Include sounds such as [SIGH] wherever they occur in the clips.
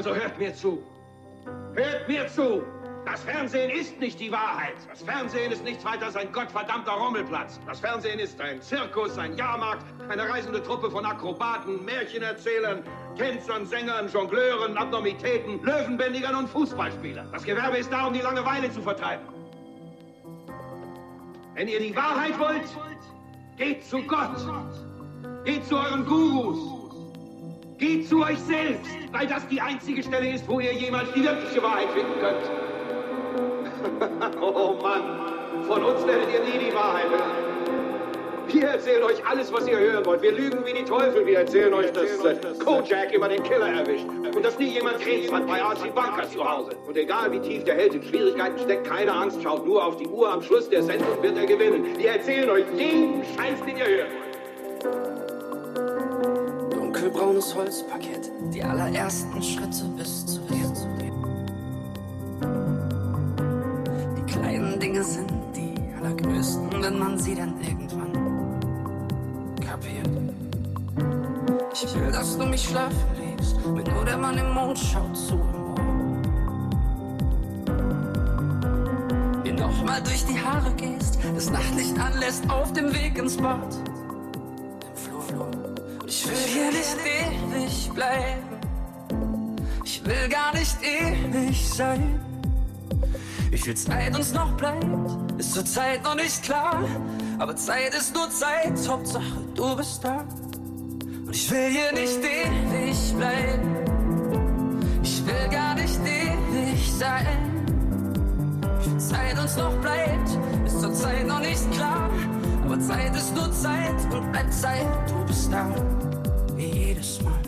Also hört mir zu. Hört mir zu. Das Fernsehen ist nicht die Wahrheit. Das Fernsehen ist nichts weiter als ein gottverdammter Rummelplatz. Das Fernsehen ist ein Zirkus, ein Jahrmarkt, eine reisende Truppe von Akrobaten, Märchenerzählern, Tänzern, Sängern, Jongleuren, Abnormitäten, Löwenbändigern und Fußballspielern. Das Gewerbe ist da, um die Langeweile zu vertreiben. Wenn ihr die Wahrheit wollt, geht zu Gott. Geht zu euren Gurus. Geht zu euch selbst, weil das die einzige Stelle ist, wo ihr jemals die wirkliche Wahrheit finden könnt. [LAUGHS] oh Mann, von uns werdet ihr nie die Wahrheit hören. Wir erzählen euch alles, was ihr hören wollt. Wir lügen wie die Teufel. Wir erzählen euch, dass äh, Kojak immer den Killer erwischt. Und dass nie jemand Krebs hat bei Archie Bunker zu Hause. Und egal wie tief der Held in Schwierigkeiten steckt, keine Angst, schaut nur auf die Uhr. Am Schluss der Sendung wird er gewinnen. Wir erzählen euch jeden Scheiß, den ihr hören wollt. Dunkelbraunes Holzparkett, die allerersten Schritte bis zur Welt. Die kleinen Dinge sind die allergrößten, wenn man sie dann irgendwann Ich will, dass du mich schlafen legst, wenn nur der Mann im Mond schaut zu im Ohr. Mir nochmal durch die Haare gehst, das Nachtlicht anlässt auf dem Weg ins Bad. Bleiben. Ich will gar nicht ewig sein. Wie viel Zeit uns noch bleibt, ist zur Zeit noch nicht klar. Aber Zeit ist nur Zeit, Hauptsache du bist da. Und ich will hier nicht ewig bleiben. Ich will gar nicht ewig sein. Wie viel Zeit uns noch bleibt, ist zur Zeit noch nicht klar. Aber Zeit ist nur Zeit und bleibt Zeit. Du bist da, wie jedes Mal.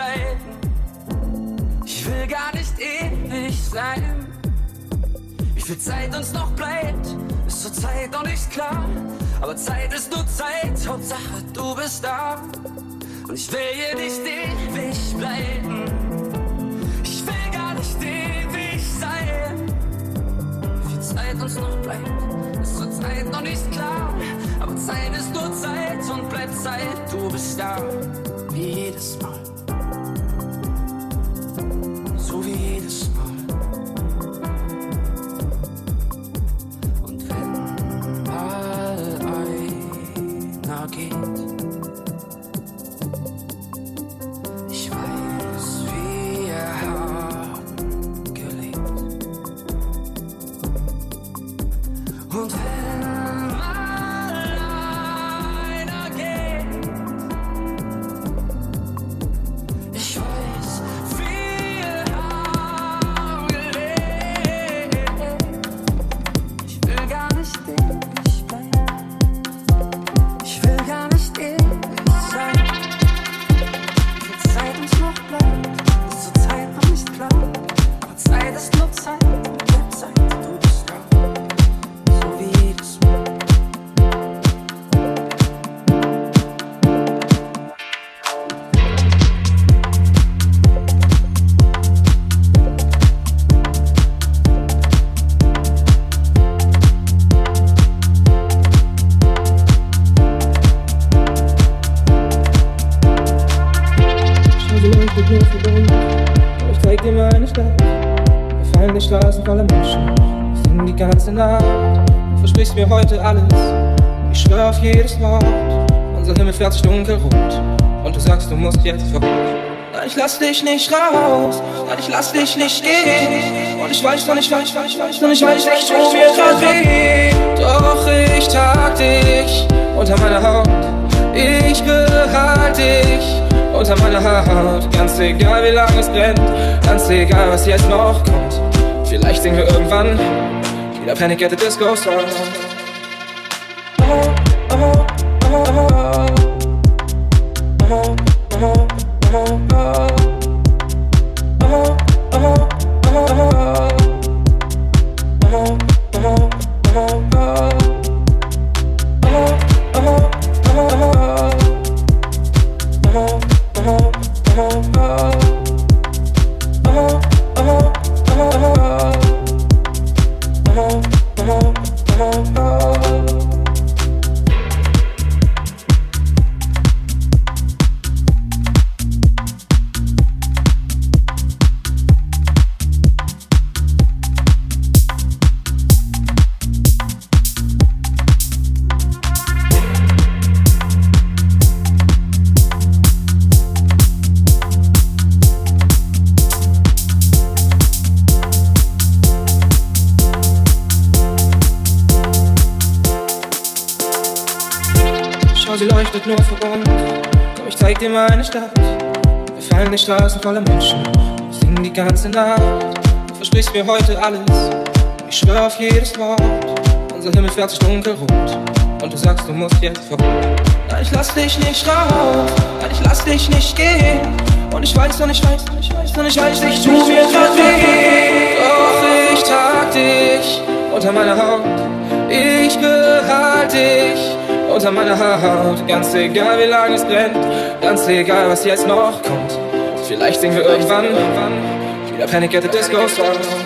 Ewig bleiben will gar nicht ewig sein. Wie viel Zeit uns noch bleibt, ist zur Zeit noch nicht klar. Aber Zeit ist nur Zeit, Hauptsache du bist da. Und ich will hier nicht ewig bleiben. Ich will gar nicht ewig sein. Wie viel Zeit uns noch bleibt, ist zur Zeit noch nicht klar. Aber Zeit ist nur Zeit und bleibt Zeit, du bist da. Jedes Mal. Dich nicht raus. Nein, ich lass dich nicht gehen. Und ich weiß noch nicht, weiß, weiß, weiß, und ich weiß nicht, wo mir grad weh. Doch ich trag dich unter meiner Haut. Ich behalte dich unter meiner Haut. Ganz egal, wie lange es brennt, ganz egal, was jetzt noch kommt. Vielleicht singen wir irgendwann wieder Panic at the Disco Song. 40 Stunden geruht und du sagst, du musst jetzt verruhen. Ja, ich lass dich nicht raus, nein, ich lass dich nicht gehen. Und ich weiß, und ich weiß, und ich weiß, und ich weiß, ich tu mir grad weh. Doch ich trag dich unter meiner Haut, ich behalte dich unter meiner Haut. Ganz egal, wie lange es brennt, ganz egal, was jetzt noch kommt. Vielleicht singen wir irgendwann wieder Panic at the Disco Song.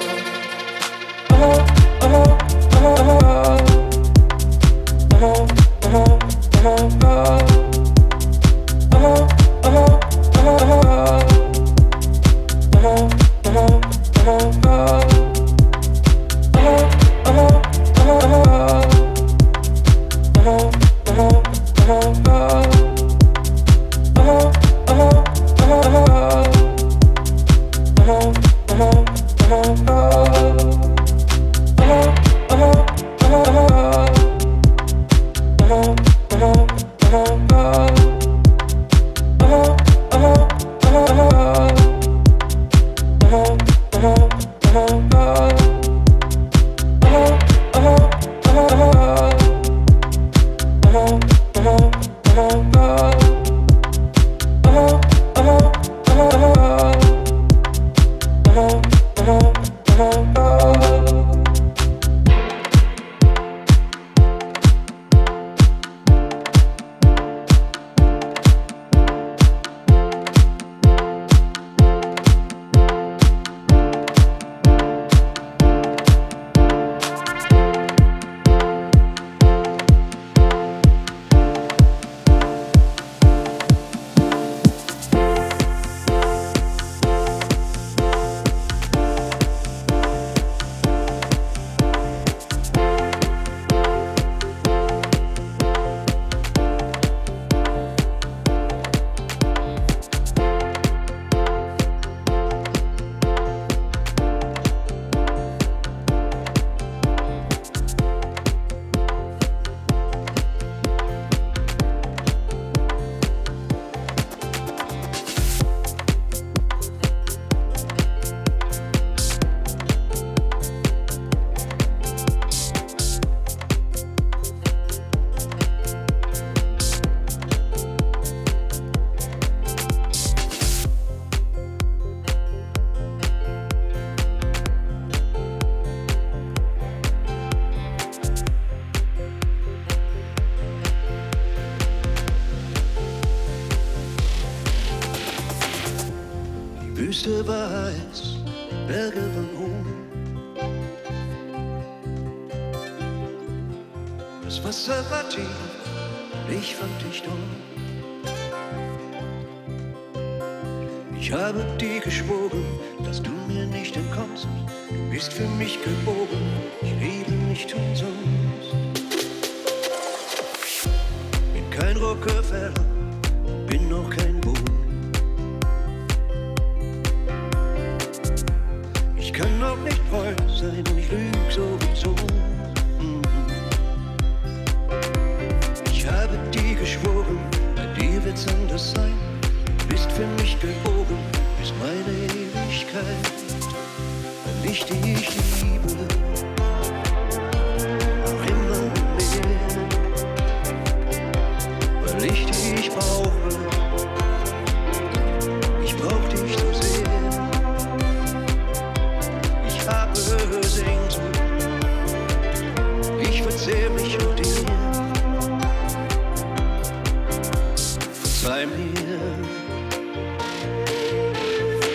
bei mir,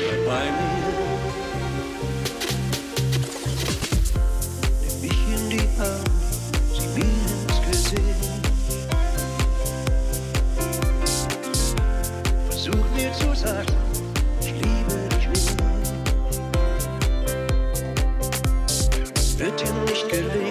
Bleib bei mir. Nimm mich in die Arme, sieh mir ins Gesicht. Versuch mir zu sagen, ich liebe dich mehr. Wird dir nicht gelingen.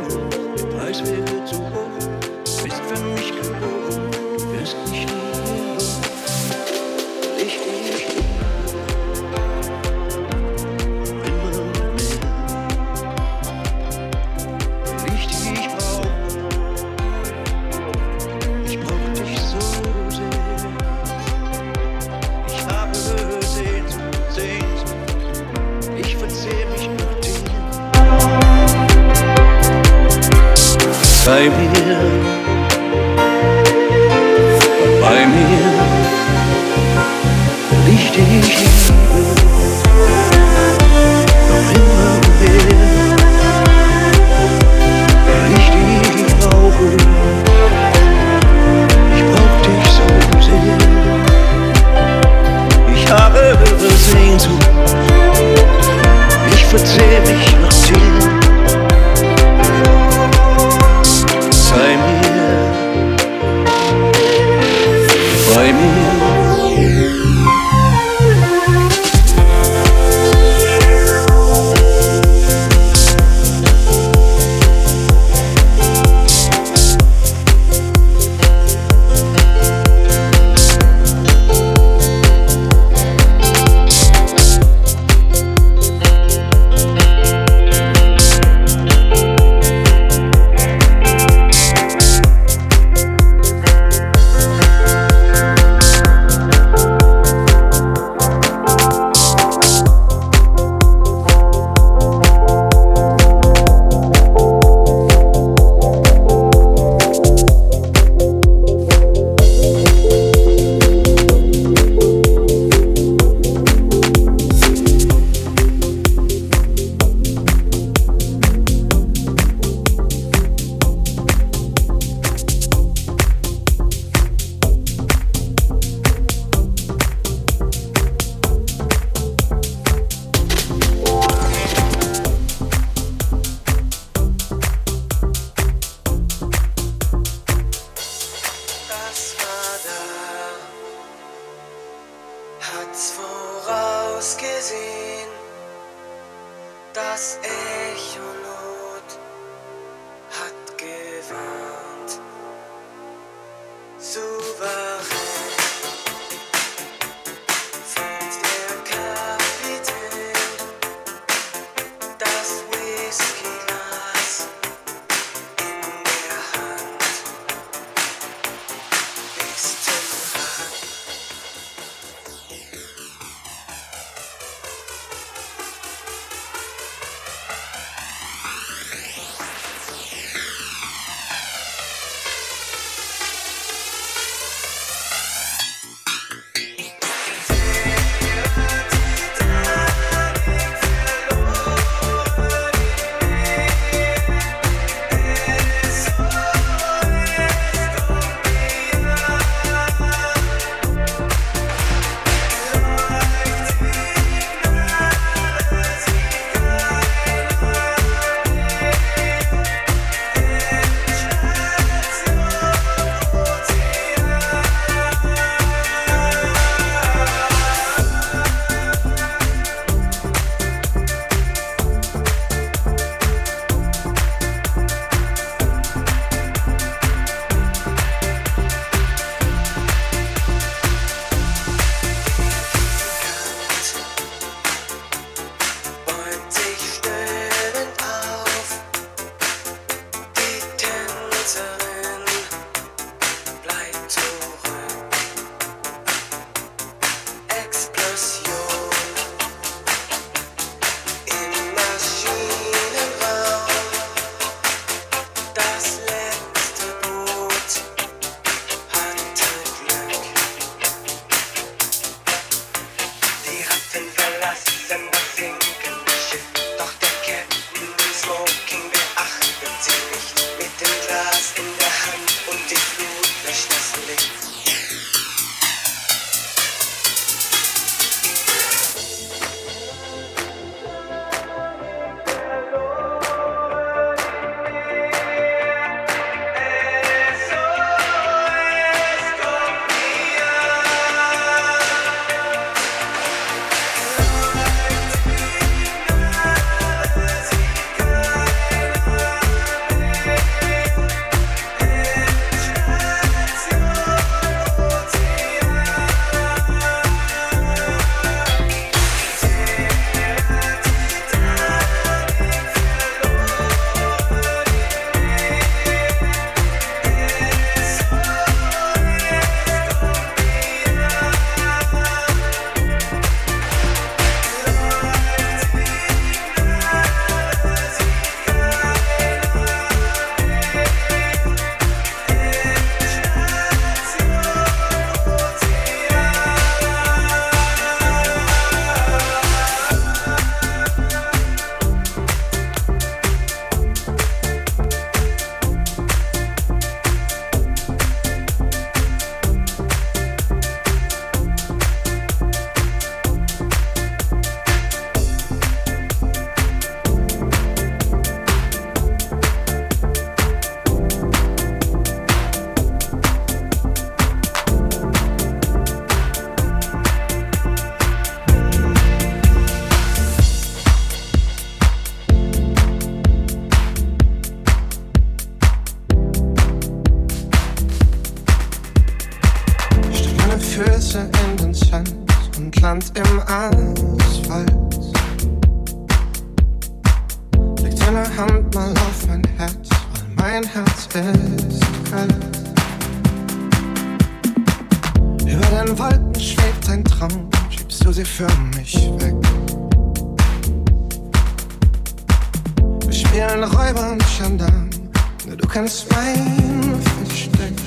Stein versteckt.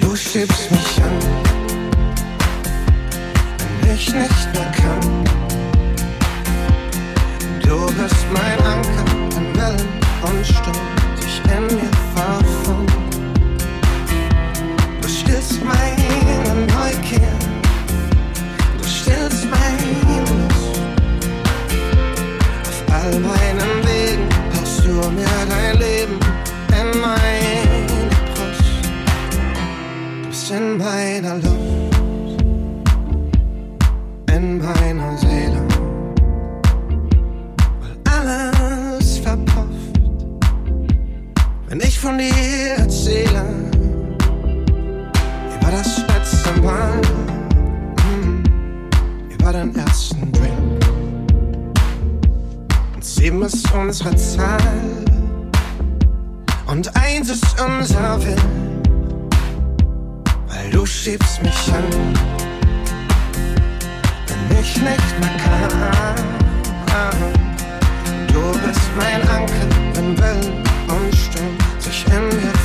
Du schiebst mich an, wenn ich nicht mehr kann. Du bist mein Anker in Wellen und Sturm. unsere Zahl und eins ist unser Willen, weil du schiebst mich an, wenn ich nicht mehr kann. Du bist mein Anker, wenn Wellen und Sturm sich in mir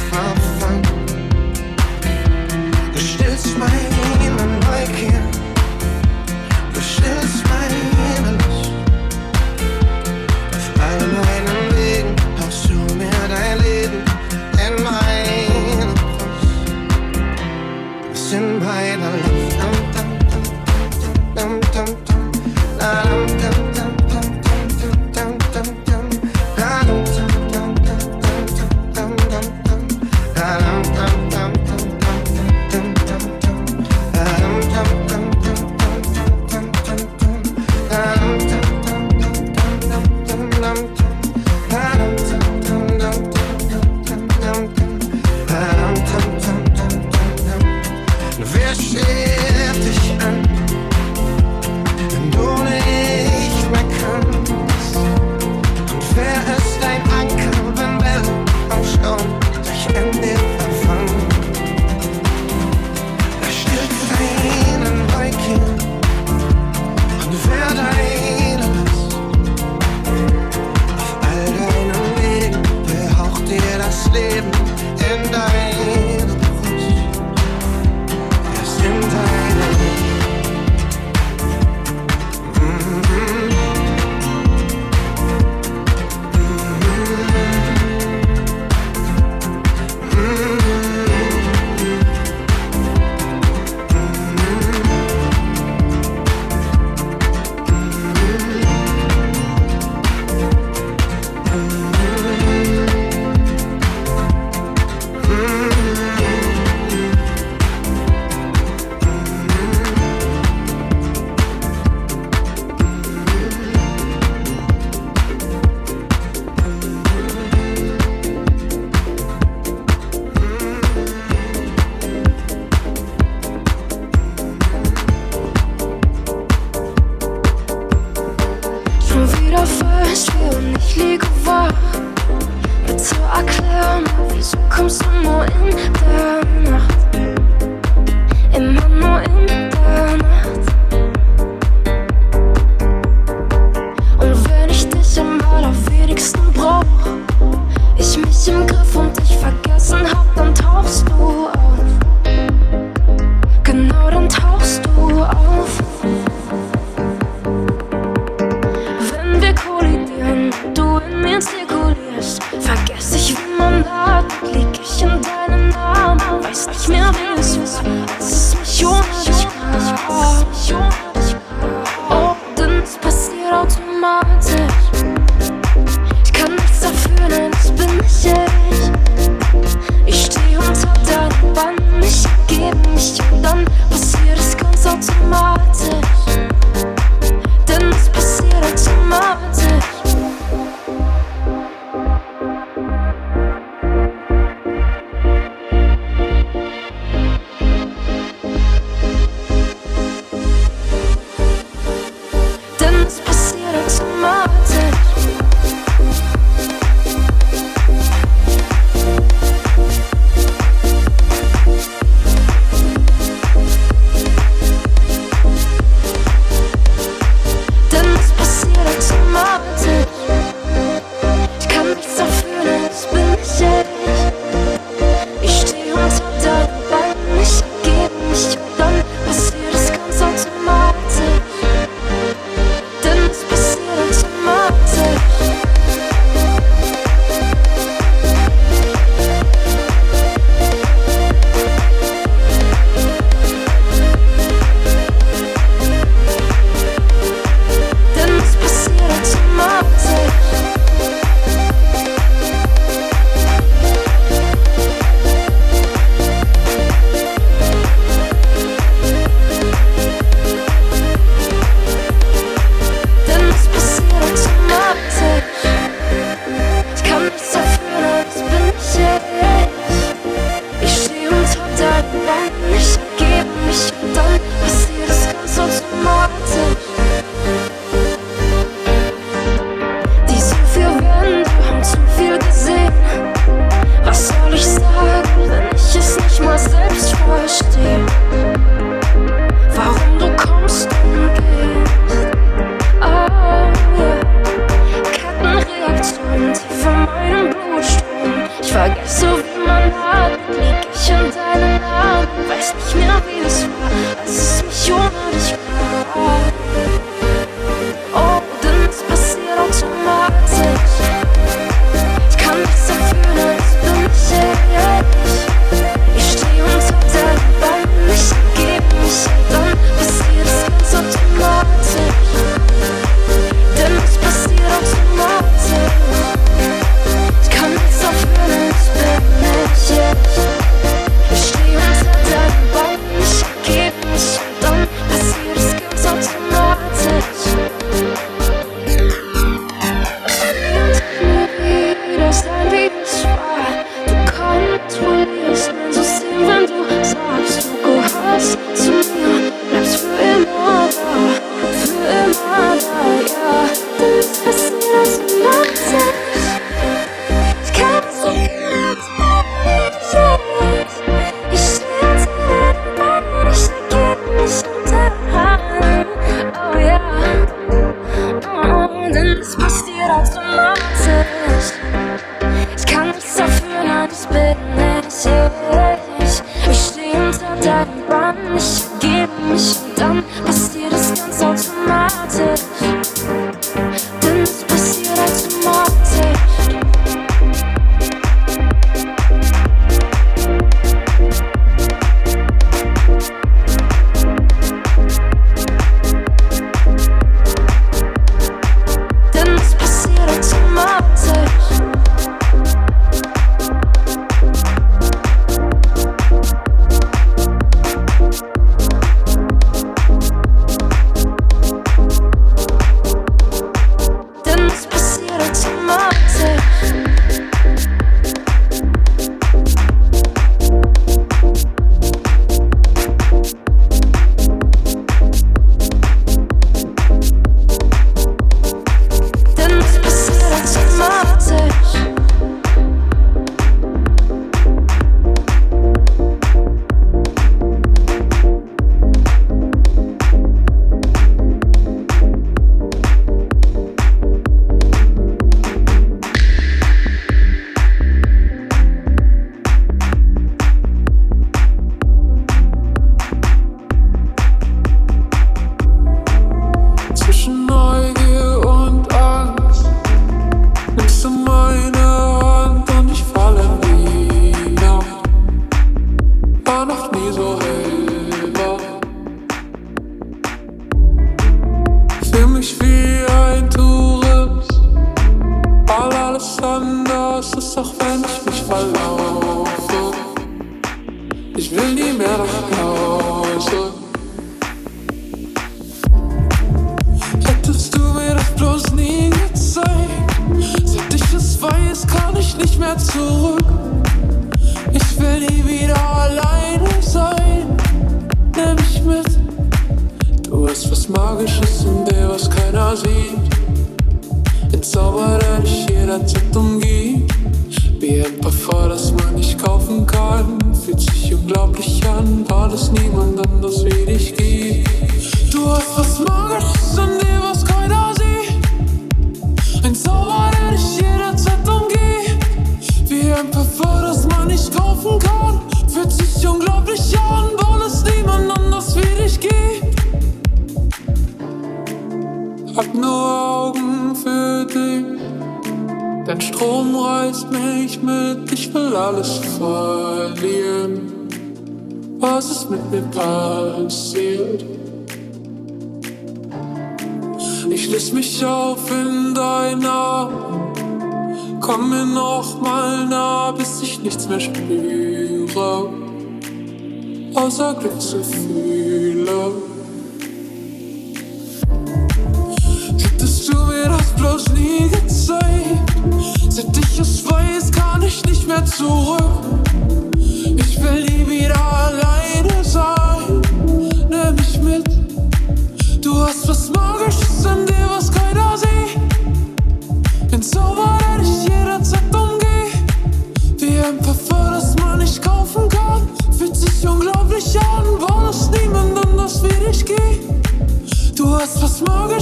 hast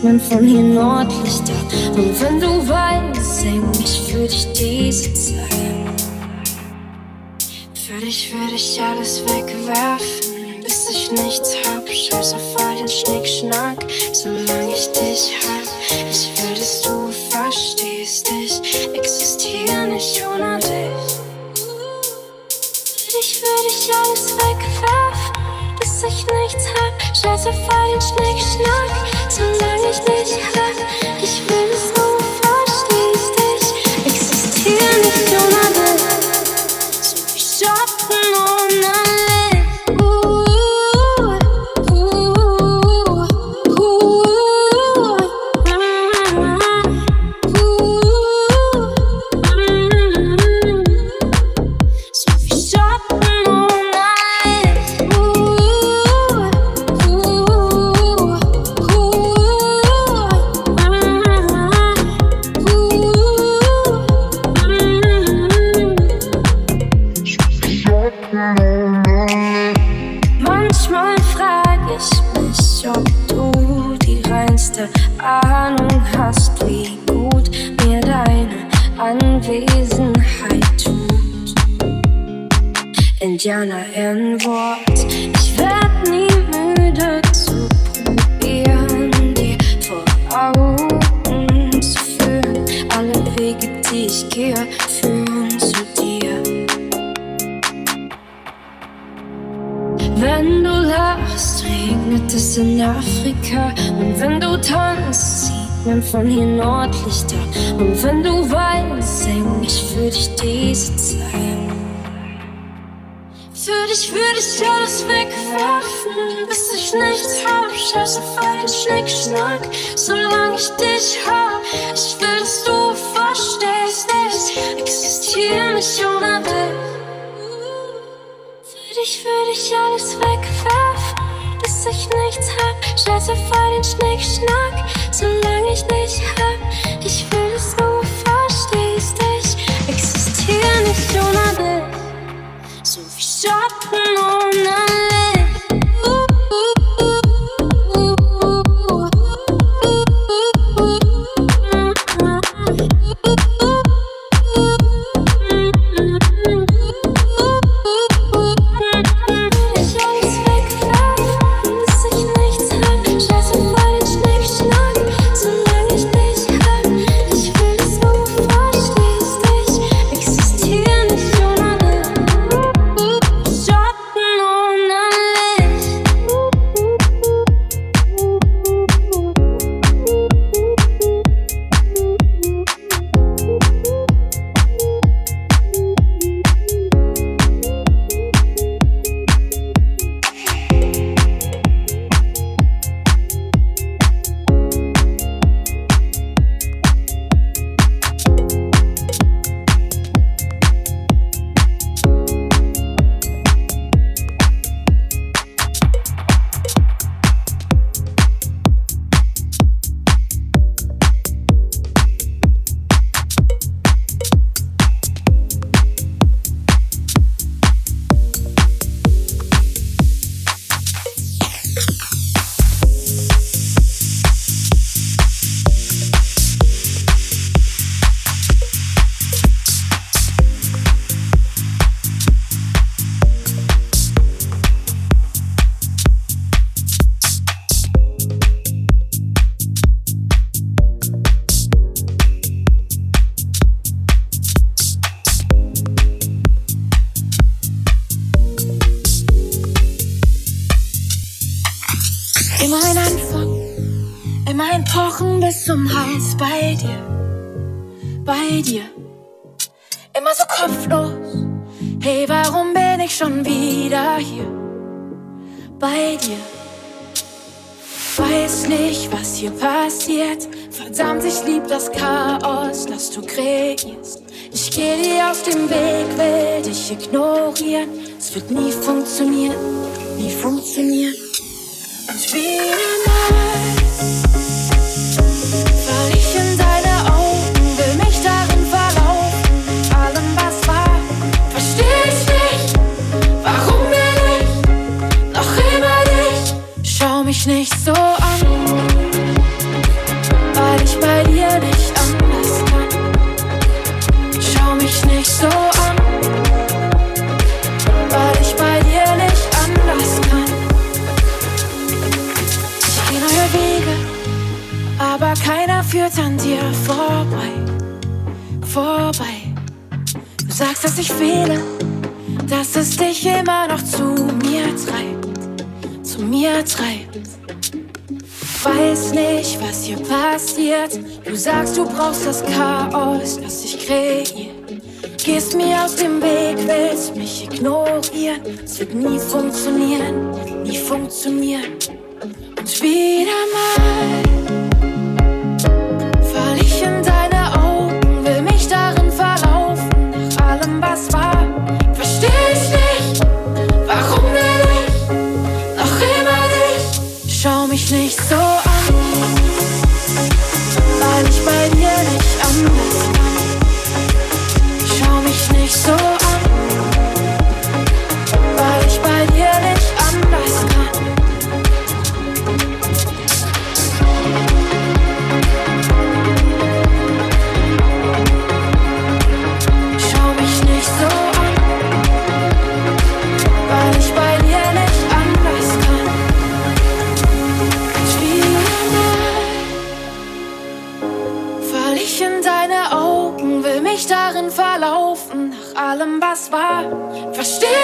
tanzt, sieht man von hier Nordlichter und Wenn du lachst, regnet es in Afrika. Und wenn du tanzt, sieht man von hier Nordlichter. Und wenn du weinst, sing ich für dich diese Zeit. Für dich würde ich alles wegwerfen, bis ich nichts hab. Scheiß auf den Schnickschnack, solange ich dich hab. Ich will, dass du verstehst, ich existiere nicht ohne dich. Dich würde ich alles wegwerfen, bis ich nichts hab. Scheiß auf all den Schnickschnack, solange ich dich hab. Ich will, dass du verstehst, ich existiere nicht ohne dich. So wie Schatten jetzt an dir vorbei, vorbei. Du sagst, dass ich fehle, dass es dich immer noch zu mir treibt, zu mir treibt. Weiß nicht, was hier passiert. Du sagst, du brauchst das Chaos, das ich kreiere. Gehst mir aus dem Weg, willst mich ignorieren. Es wird nie funktionieren, nie funktionieren. Und wieder mal. I still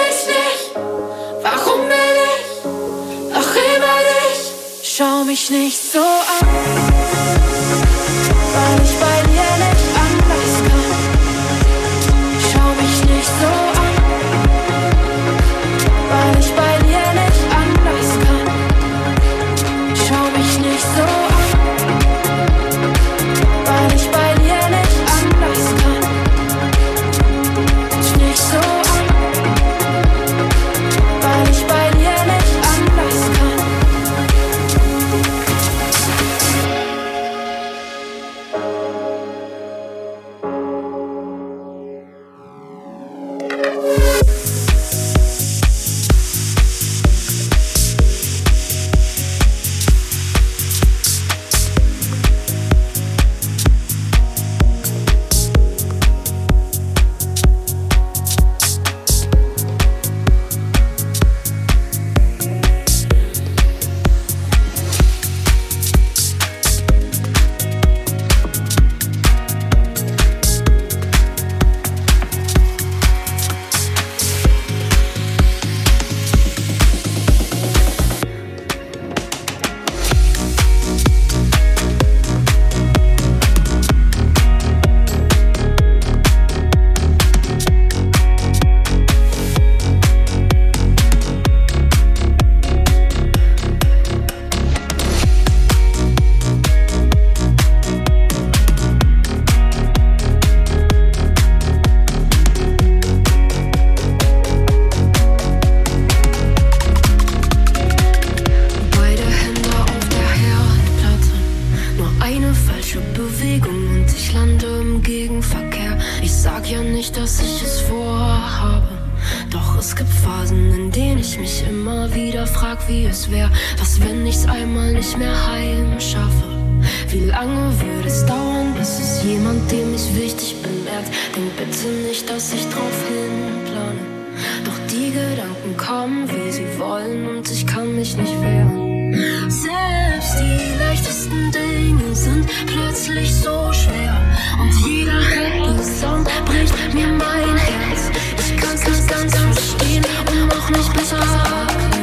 drauf hinplane. Doch die Gedanken kommen, wie sie wollen, und ich kann mich nicht wehren. Selbst die leichtesten Dinge sind plötzlich so schwer. Und jeder rettende bricht mir mein Herz. Ich kann's nicht ganz verstehen und auch nicht besser.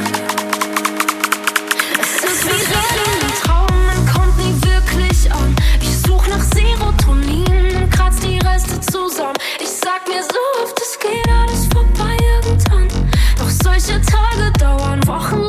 Reste zusammen. Ich sag mir so oft, es geht alles vorbei irgendwann. Doch solche Tage dauern Wochen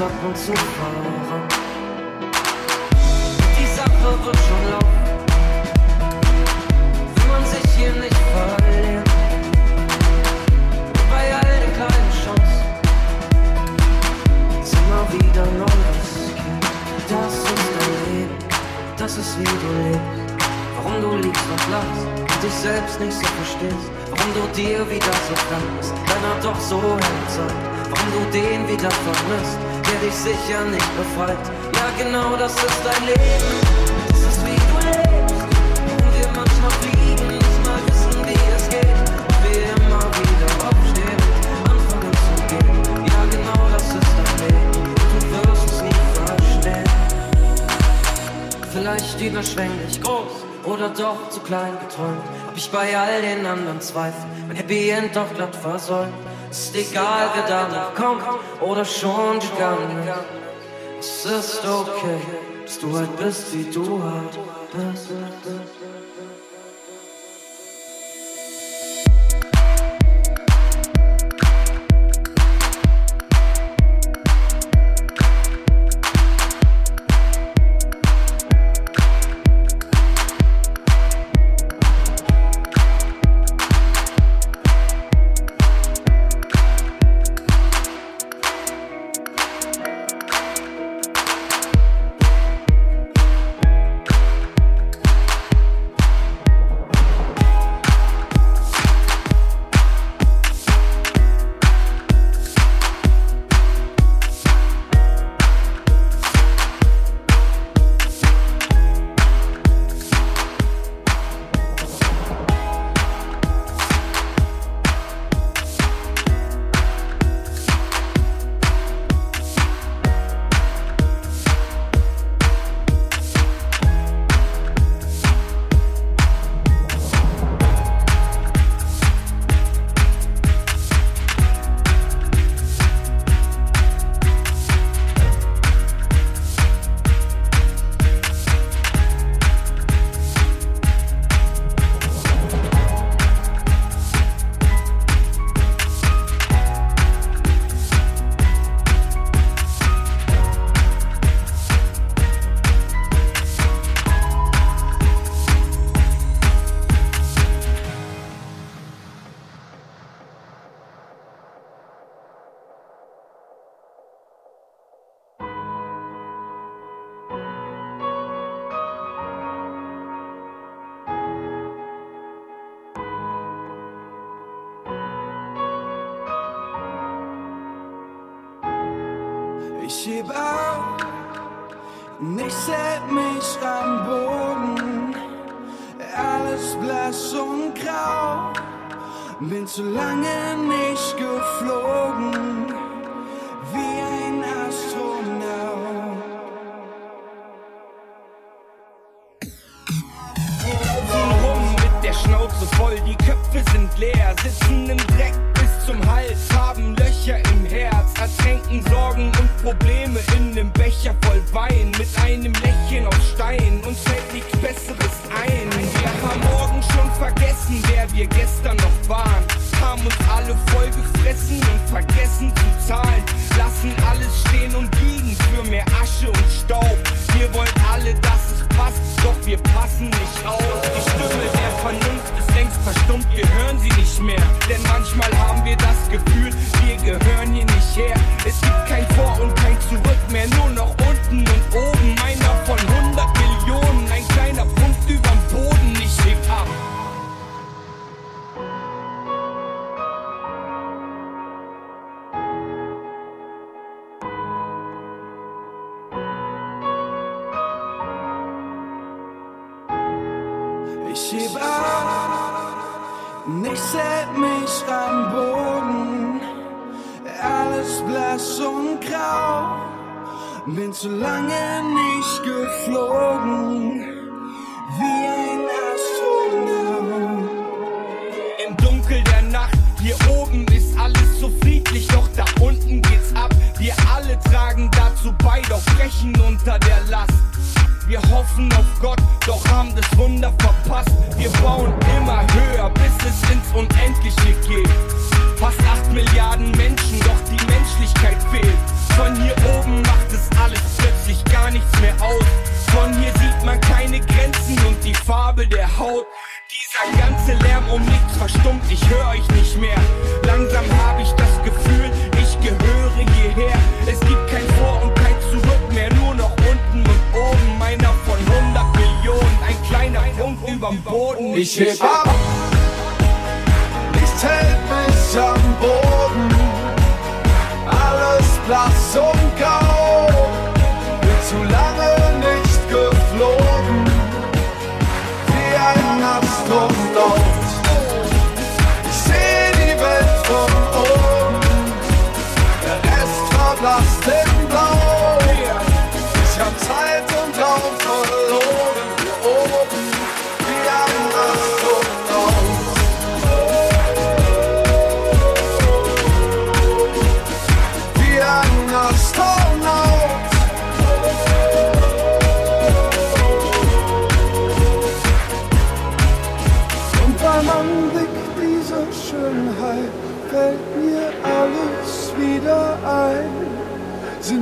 Und zu verrannt. Die Sache wird schon laufen. Will man sich hier nicht verlieren. Und bei all den kleinen Chancen ist immer wieder neues Kind. Das ist dein Leben, das ist wie du lebst. Warum du liegst und lachst und dich selbst nicht so verstehst. Warum du dir wieder so fremd bist, deiner doch so herzhaft. Warum du den wieder vermisst, der dich sicher nicht befreit. Ja, genau das ist dein Leben, das ist wie du lebst. Warum wir manchmal fliegen, nicht mal wissen, wie es geht. Und wir immer wieder aufstehen und anfangen zu gehen. Ja, genau das ist dein Leben, du wirst es nie verstehen. Vielleicht überschwänglich groß oder doch zu klein geträumt. Hab ich bei all den anderen Zweifeln mein Happy End doch glatt versäumt. Ist egal, wer danach kommt oder schon gegangen ist. Es ist okay, dass du halt bist, wie du halt bist. Ertränken Sorgen und Probleme in nem Becher voll Wein, mit einem Lächeln aus Stein, uns fällt nichts Besseres ein. Wir haben morgen schon vergessen, wer wir gestern noch waren, haben uns alle voll gefressen und vergessen zu zahlen, lassen alles stehen und liegen für mehr Asche und Staub. Wir wollen alle, dass es passt, doch wir passen nicht auf. Die Stimme der Vernunft ist längst verstummt, wir hören sie nicht mehr. Denn manchmal haben wir das Gefühl, zu lange nicht geflogen, wie ein Astronaut. Im Dunkel der Nacht, hier oben ist alles so friedlich, doch da unten geht's ab. Wir alle tragen dazu bei, doch brechen unter der Last. Wir hoffen auf Gott, doch haben das Wunder verpasst. Wir bauen immer höher, bis es ins Unendliche geht. Fast 8 Milliarden Menschen, doch die Menschlichkeit fehlt. Von hier oben macht es alles plötzlich gar nichts mehr aus. Von hier sieht man keine Grenzen und die Farbe der Haut. Dieser ganze Lärm um nichts verstummt, ich höre euch nicht mehr. Langsam habe ich das Gefühl, ich gehöre hierher. Es gibt kein Vor und kein Zurück mehr, nur noch unten und oben. Meiner von 100 Millionen, ein kleiner Punkt überm Boden. Ich heb ab, nichts hält mich am Boden. Blass und grau, bin zu lange nicht geflogen, wie ein Astronaut. Ich seh die Welt von oben, der Rest verblasst in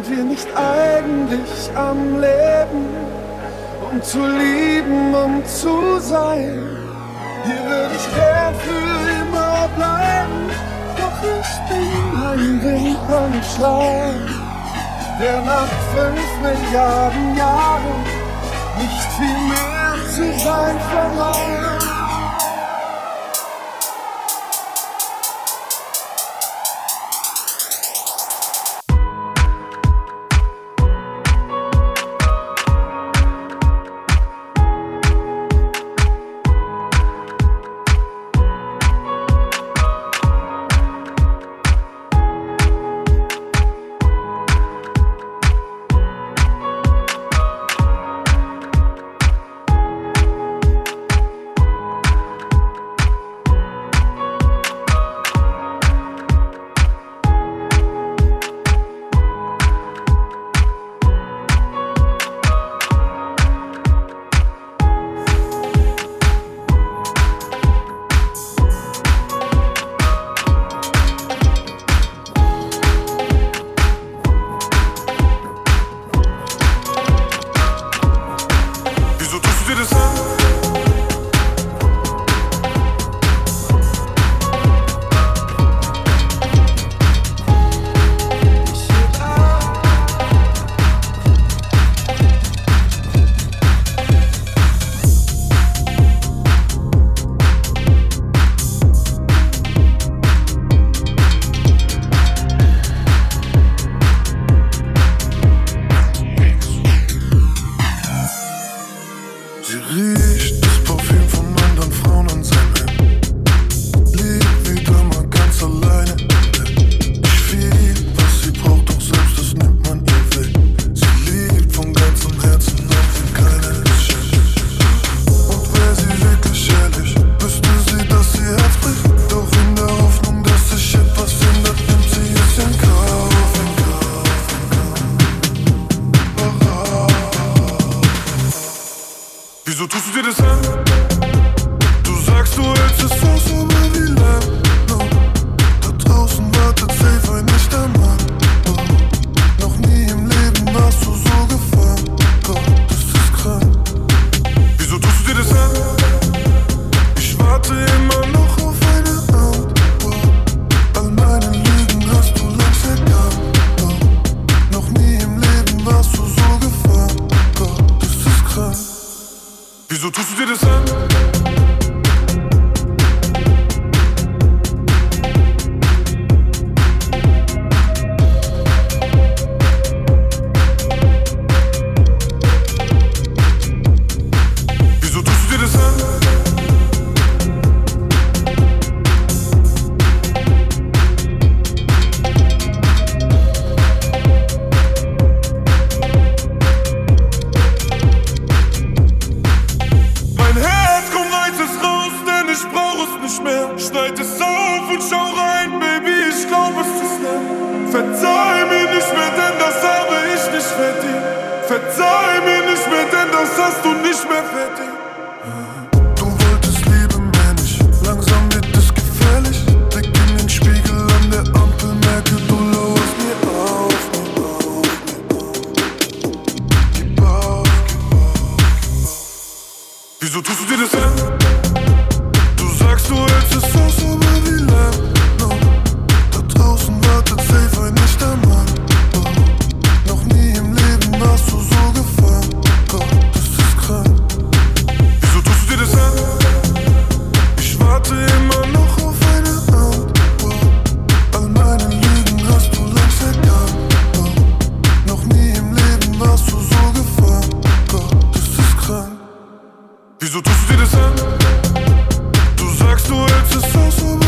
Sind wir nicht eigentlich am Leben, um zu lieben und zu sein? Hier würde ich gern für immer bleiben, doch ich bin ein Wimpernschlag, der nach fünf Milliarden Jahren nicht viel mehr zu sein vermag. Sagst, du hältst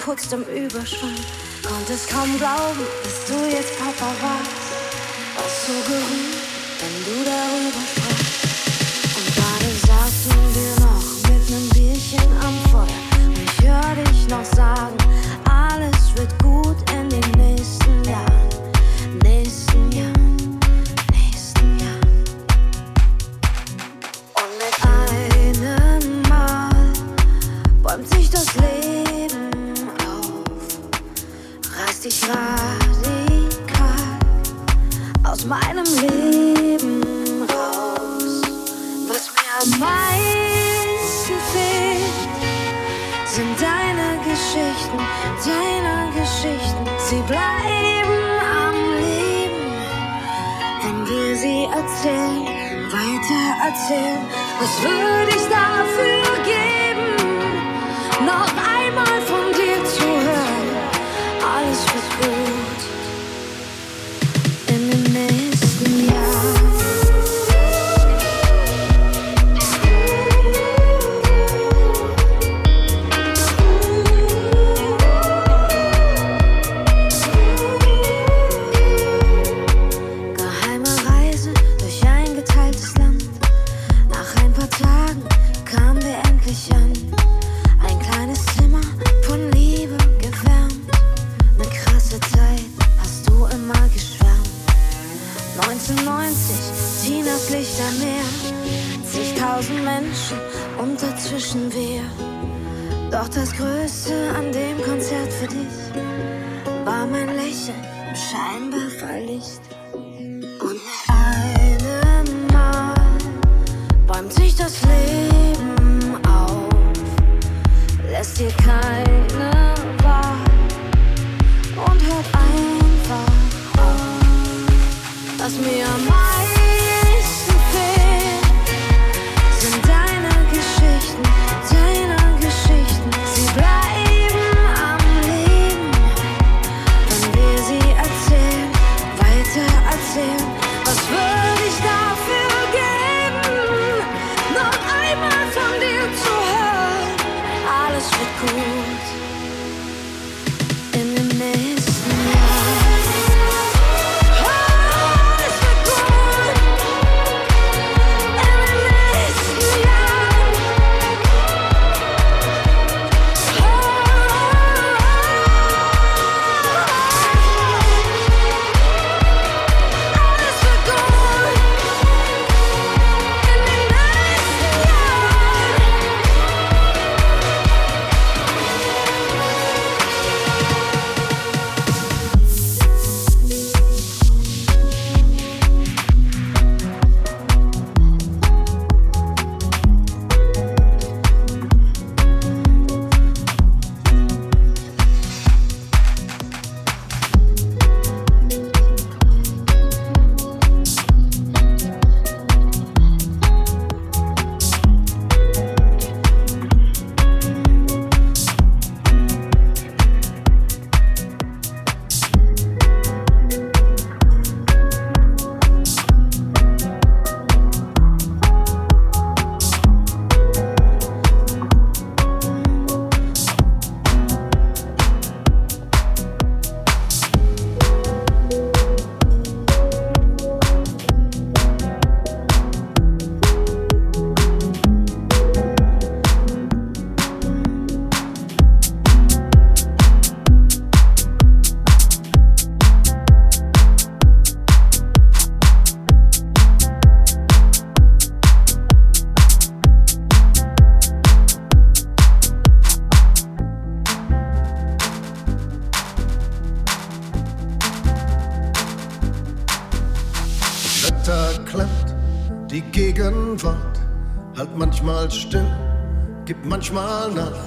geputzt im Überschwang. Konntest kaum glauben, dass du jetzt Papa warst. Warst so gerührt. erzähl, weiter erzählen, was würde ich dafür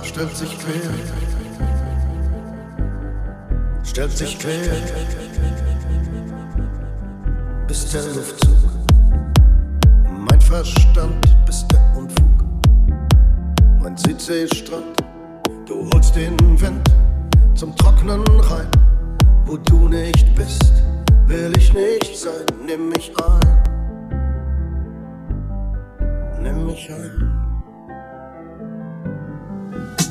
stellt sich quer, stellt sich quer, bis der Luftzug, mein Verstand, bis der Unfug, mein Südseestrand, du holst den Wind zum Trocknen rein, wo du nicht bist, will ich nicht sein, nimm mich ein, nimm mich ein.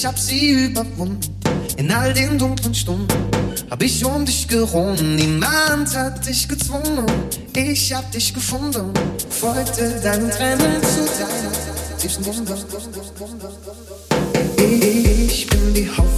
ich hab sie überwunden. In all den dunklen Stunden hab ich um dich gerungen. Niemand hat dich gezwungen. Ich hab dich gefunden. Folgte deinen Tränen zu Wunder. Ich bin die Hoffnung,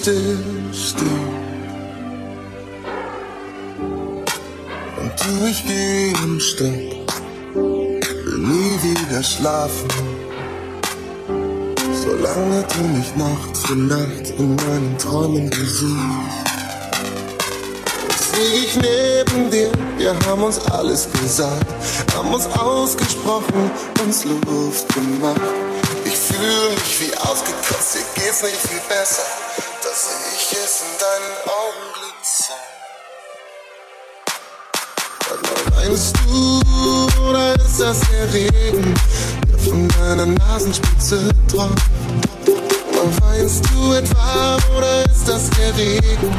still steht. Und du, ich geh im Stopp, will nie wieder schlafen. Solange du mich Nacht für Nacht in meinen Träumen besuchst. Lieg ich neben dir, wir haben uns alles gesagt, haben uns ausgesprochen, uns Luft gemacht. Ich fühle mich wie ausgekotzt, dir geht's nicht viel besser. In deinen Augen glitzern. Meinst du, oder ist das der Regen, der von deiner Nasenspitze tropft? Weinst du etwa, oder ist das der Regen,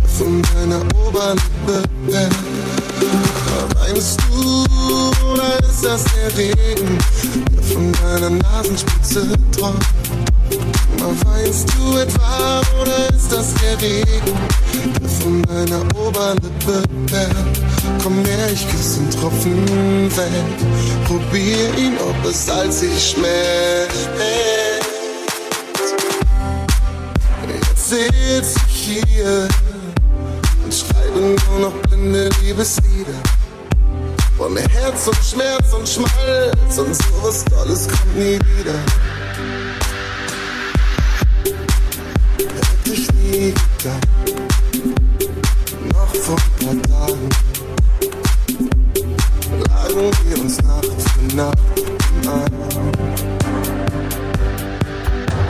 der von deiner Oberlippe fällt? Weinst du, oder ist das der Regen, der von deiner Nasenspitze tropft? Weinst du etwa, oder ist das der Regen, der von deiner Oberlippe fällt? Komm her, ich küsse den Tropfen weg, probier ihn, ob es salzig schmeckt. Jetzt sitz ich hier und schreibe nur noch blinde Liebeslieder. Von Herz und Schmerz und Schmalz und sowas Tolles kommt nie wieder. Gedacht, noch vor ein paar wir uns Nacht für Nacht im Arm.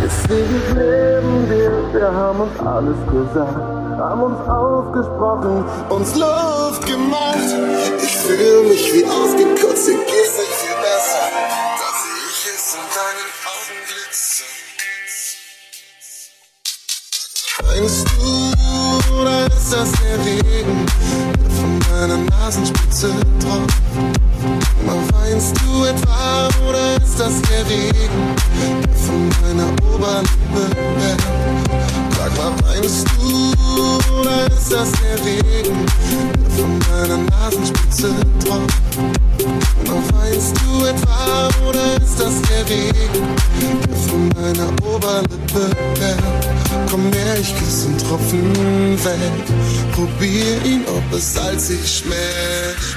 Ich neben dir, wir haben uns alles gesagt, haben uns ausgesprochen, uns Luft gemacht. Ich fühle mich wie ausgekotzt, nicht oder ist das der Regen, von deiner Nasenspitze tropft? Weinst du etwa, oder ist das der Regen, der von deiner Oberlippe? Sag mal, weinst du, oder ist das der Regen, der von deiner Nasenspitze tropft? Weinst du etwa, oder ist das der Regen, der von deiner Oberlippe fällt? Komm her, ich küsse den Tropfen weg, probier ihn, ob es salzig schmeckt.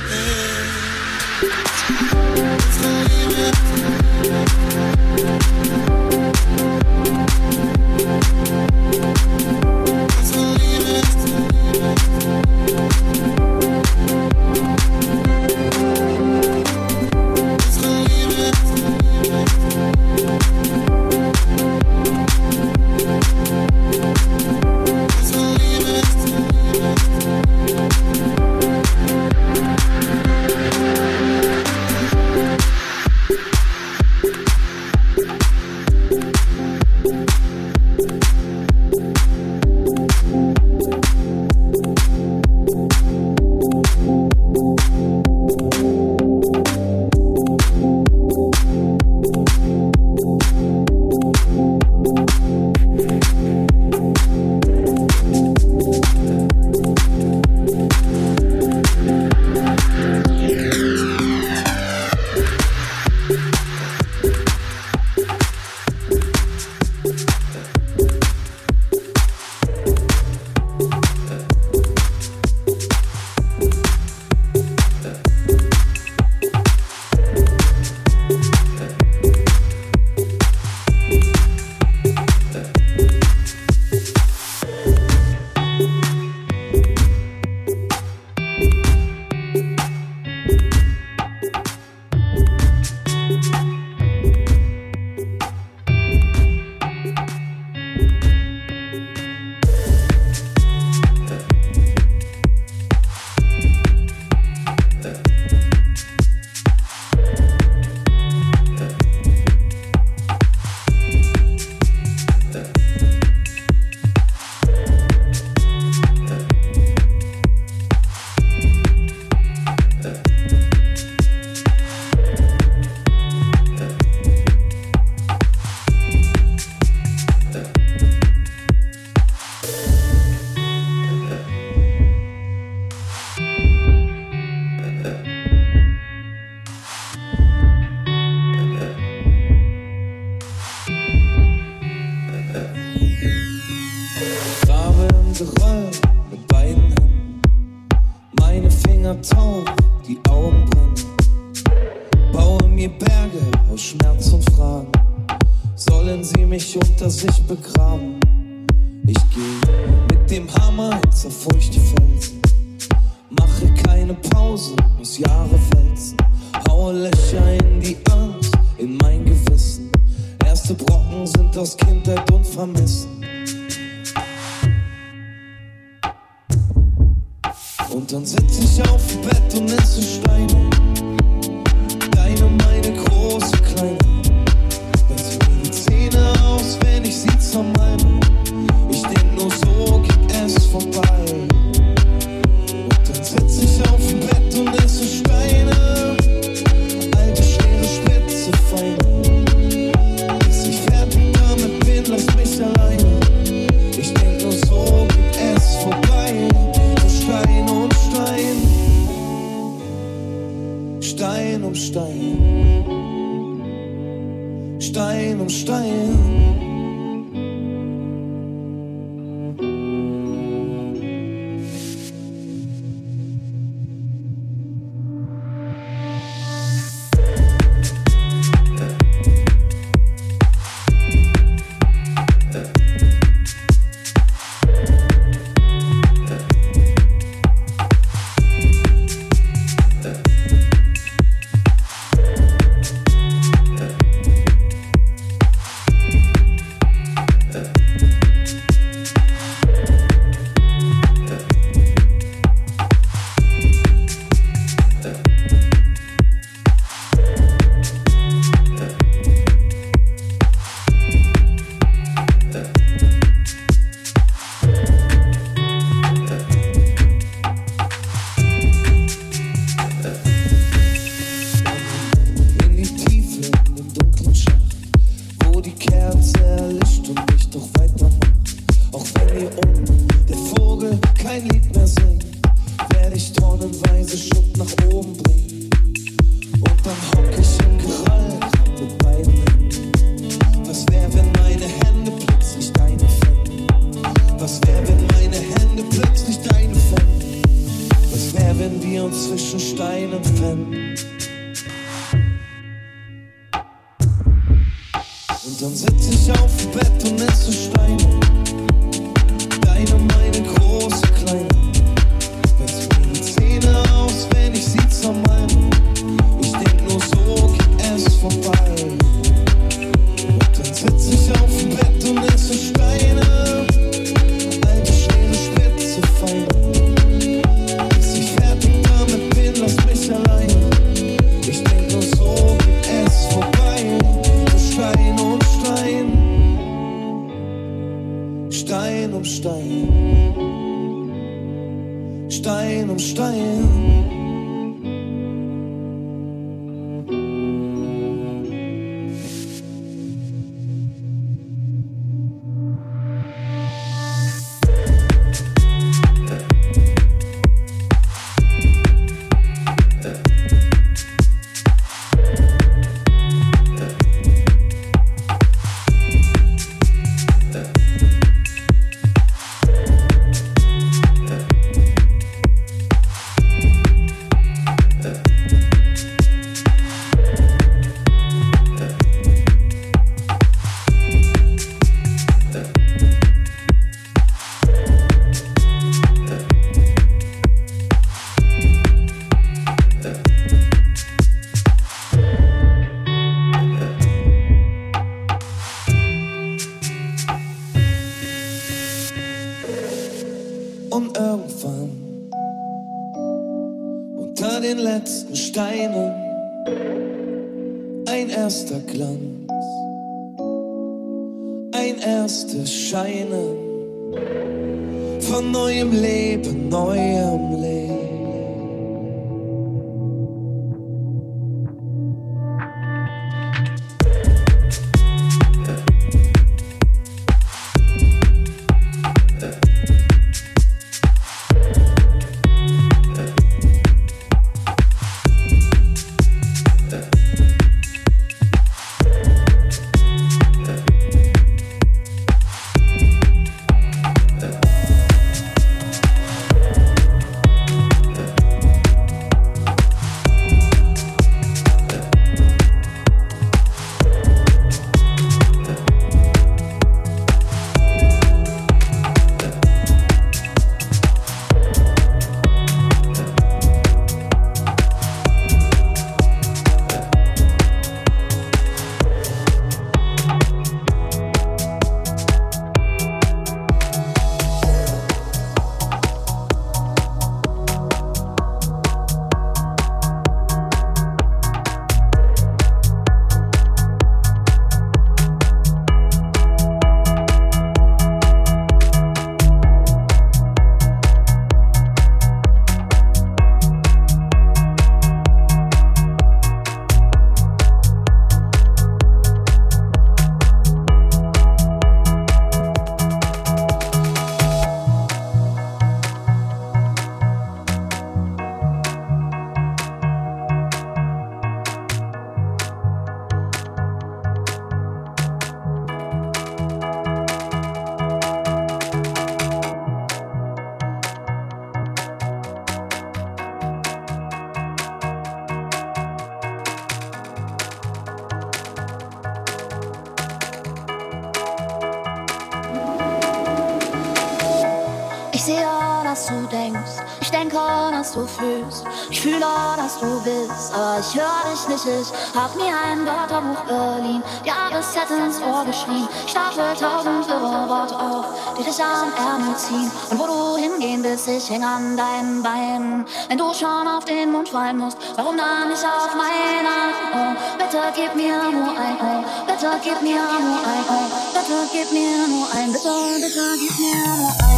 ich Hab mir ein Wörterbuch Berlin, Jahreszeit ins Ohr geschrien. Stapel tausend Worte auf, die dich am Ärmel ziehen. Und wo du hingehen willst, ich häng an deinem Bein. Wenn du schon auf den Mund fallen musst, warum dann nicht auf meinen? Oh, bitte gib mir nur ein Ohr, bitte gib mir nur ein Ohr, bitte gib mir nur ein Bitte, bitte gib mir nur ein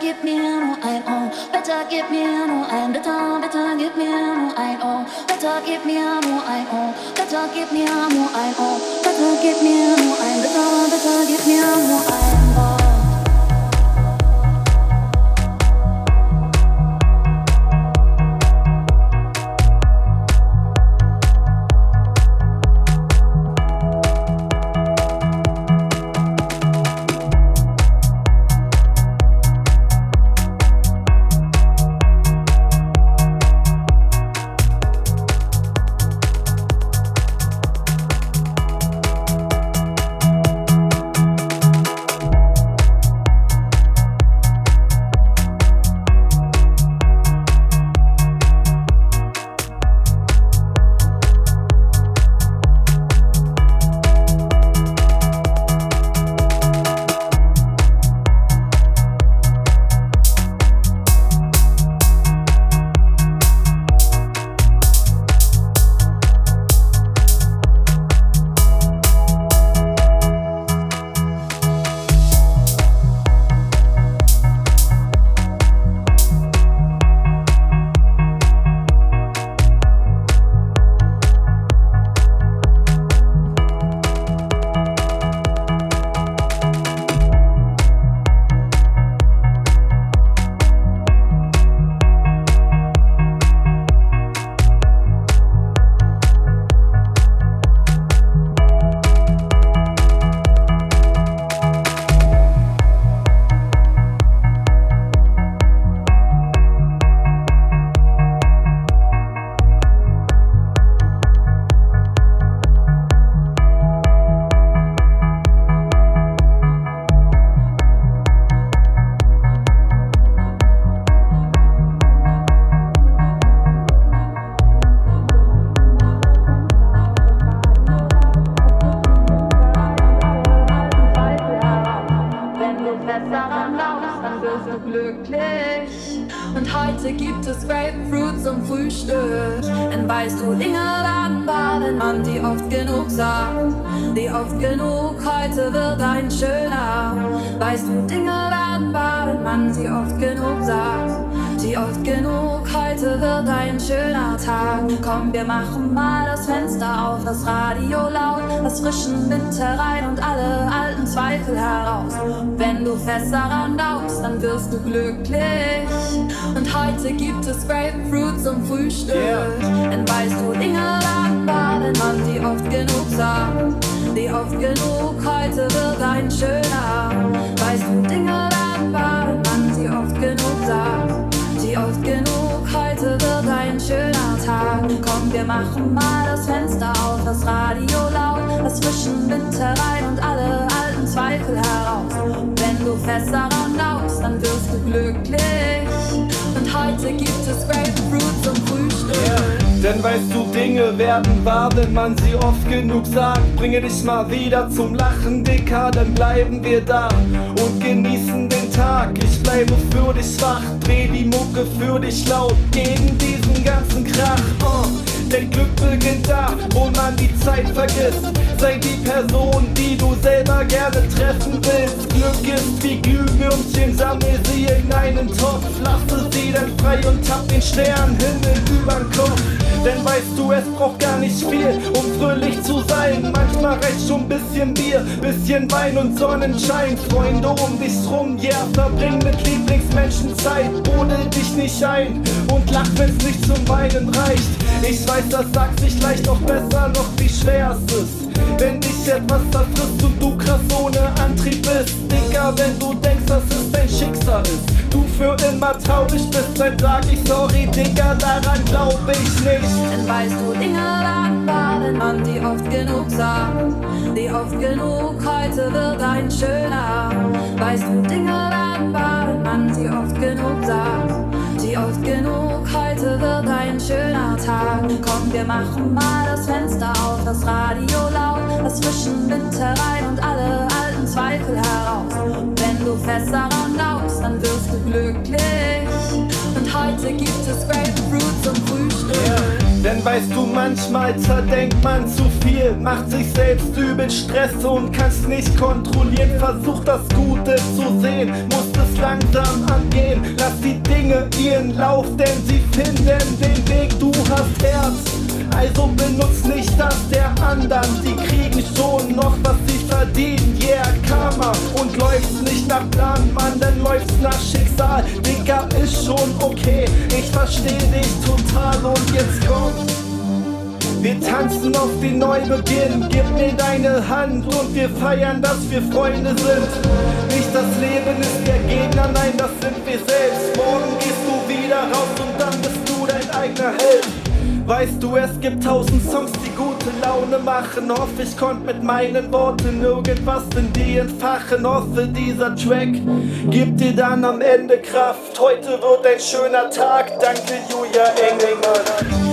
give me no I own. Better give me no I better better give me no I own. Better give me no I own. Better give me no I own. Better give me no I better better give me no I own. Heute gibt es Grapefruit zum Frühstück. Denn weißt du, Dinge werden wahr, wenn man sie oft genug sagt. Bringe dich mal wieder zum Lachen, Dicker, dann bleiben wir da und genießen den Tag. Ich bleibe für dich wach, dreh die Mucke für dich laut, gegen diesen ganzen Krach. Oh. Denn Glück beginnt da, wo man die Zeit vergisst. Sei die Person, die du selber gerne treffen willst. Glück ist wie Glühwürmchen, sammel sie in einen Topf. Lasse sie dann frei und tapp den Sternenhimmel übern Kopf. Denn weißt du, es braucht gar nicht viel, um fröhlich zu sein. Manchmal reicht schon bisschen Bier, bisschen Wein und Sonnenschein. Freunde um dich rum, yeah, verbring mit Lieblingsmenschen Zeit. Bodel dich nicht ein und lach, wenn's nicht zum Weinen reicht. Ich weiß, das sagt sich leicht, doch besser noch, wie schwer es ist. Wenn dich etwas zerfrisst und du krass ohne Antrieb bist. Dicker, wenn du denkst, dass es dein Schicksal ist. Du für immer traurig bist, dann sag ich sorry, Digga, daran glaub ich nicht. Denn weißt du, Dinge wenn man die oft genug sagt. Die oft genug, heute wird ein schöner. Weißt du, Dinge wenn man sie oft genug sagt. Die oft genug, heute wird ein schöner Tag. Komm, wir machen mal das Fenster auf, das Radio laut, das frischen Wind herein und alle alten Zweifel heraus. Wenn du fest daran glaubst, dann wirst du glücklich. Und heute gibt es Grapefruit zum Frühstück. Denn weißt du, manchmal zerdenkt man zu viel, macht sich selbst übel Stress und kann's nicht kontrollieren. Versuch das Gute zu sehen, musst es langsam angehen. Lass die Dinge ihren Lauf, denn sie finden den Weg. Du hast Herz, also benutz nicht das der anderen. Die kriegen schon noch, was sie verdienen. Yeah, Karma und läufst nicht nach Plan, Mann, dann läufst nach Schicksal. Digga, ist schon okay, ich versteh dich total und jetzt komm. Wir tanzen auf den Neubeginn, gib mir deine Hand und wir feiern, dass wir Freunde sind. Nicht das Leben ist der Gegner, nein, das sind wir selbst. Morgen gehst du wieder raus und dann bist du dein eigener Held. Weißt du, es gibt tausend Songs, die gute Laune machen. Hoffe, ich konnte mit meinen Worten irgendwas in dir entfachen. Hoffe, dieser Track gibt dir dann am Ende Kraft. Heute wird ein schöner Tag. Danke, Julia Engelmann.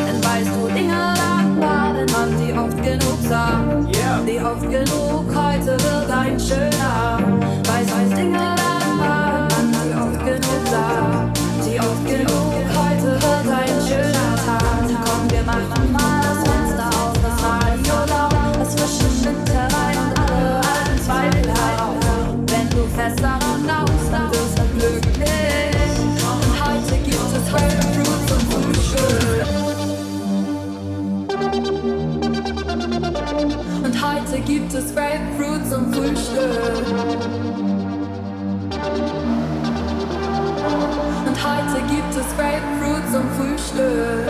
Denn weißt du, Dinge wahr, wenn man sie oft genug sagt. Die oft genug, heute wird ein schöner. Weißt du, Dinge werden wahr, wenn man sie oft genug sagt. Die oft genug, heute wird ein heute gibt es Grapefruit zum Frühstück. Und heute gibt es Grapefruit zum Frühstück.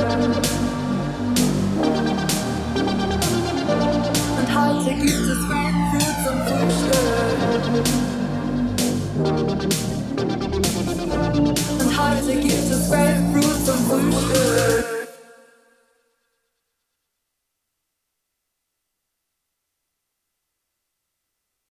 Und heute gibt es Grapefruit zum Frühstück. Und heute gibt es Grapefruit zum Frühstück.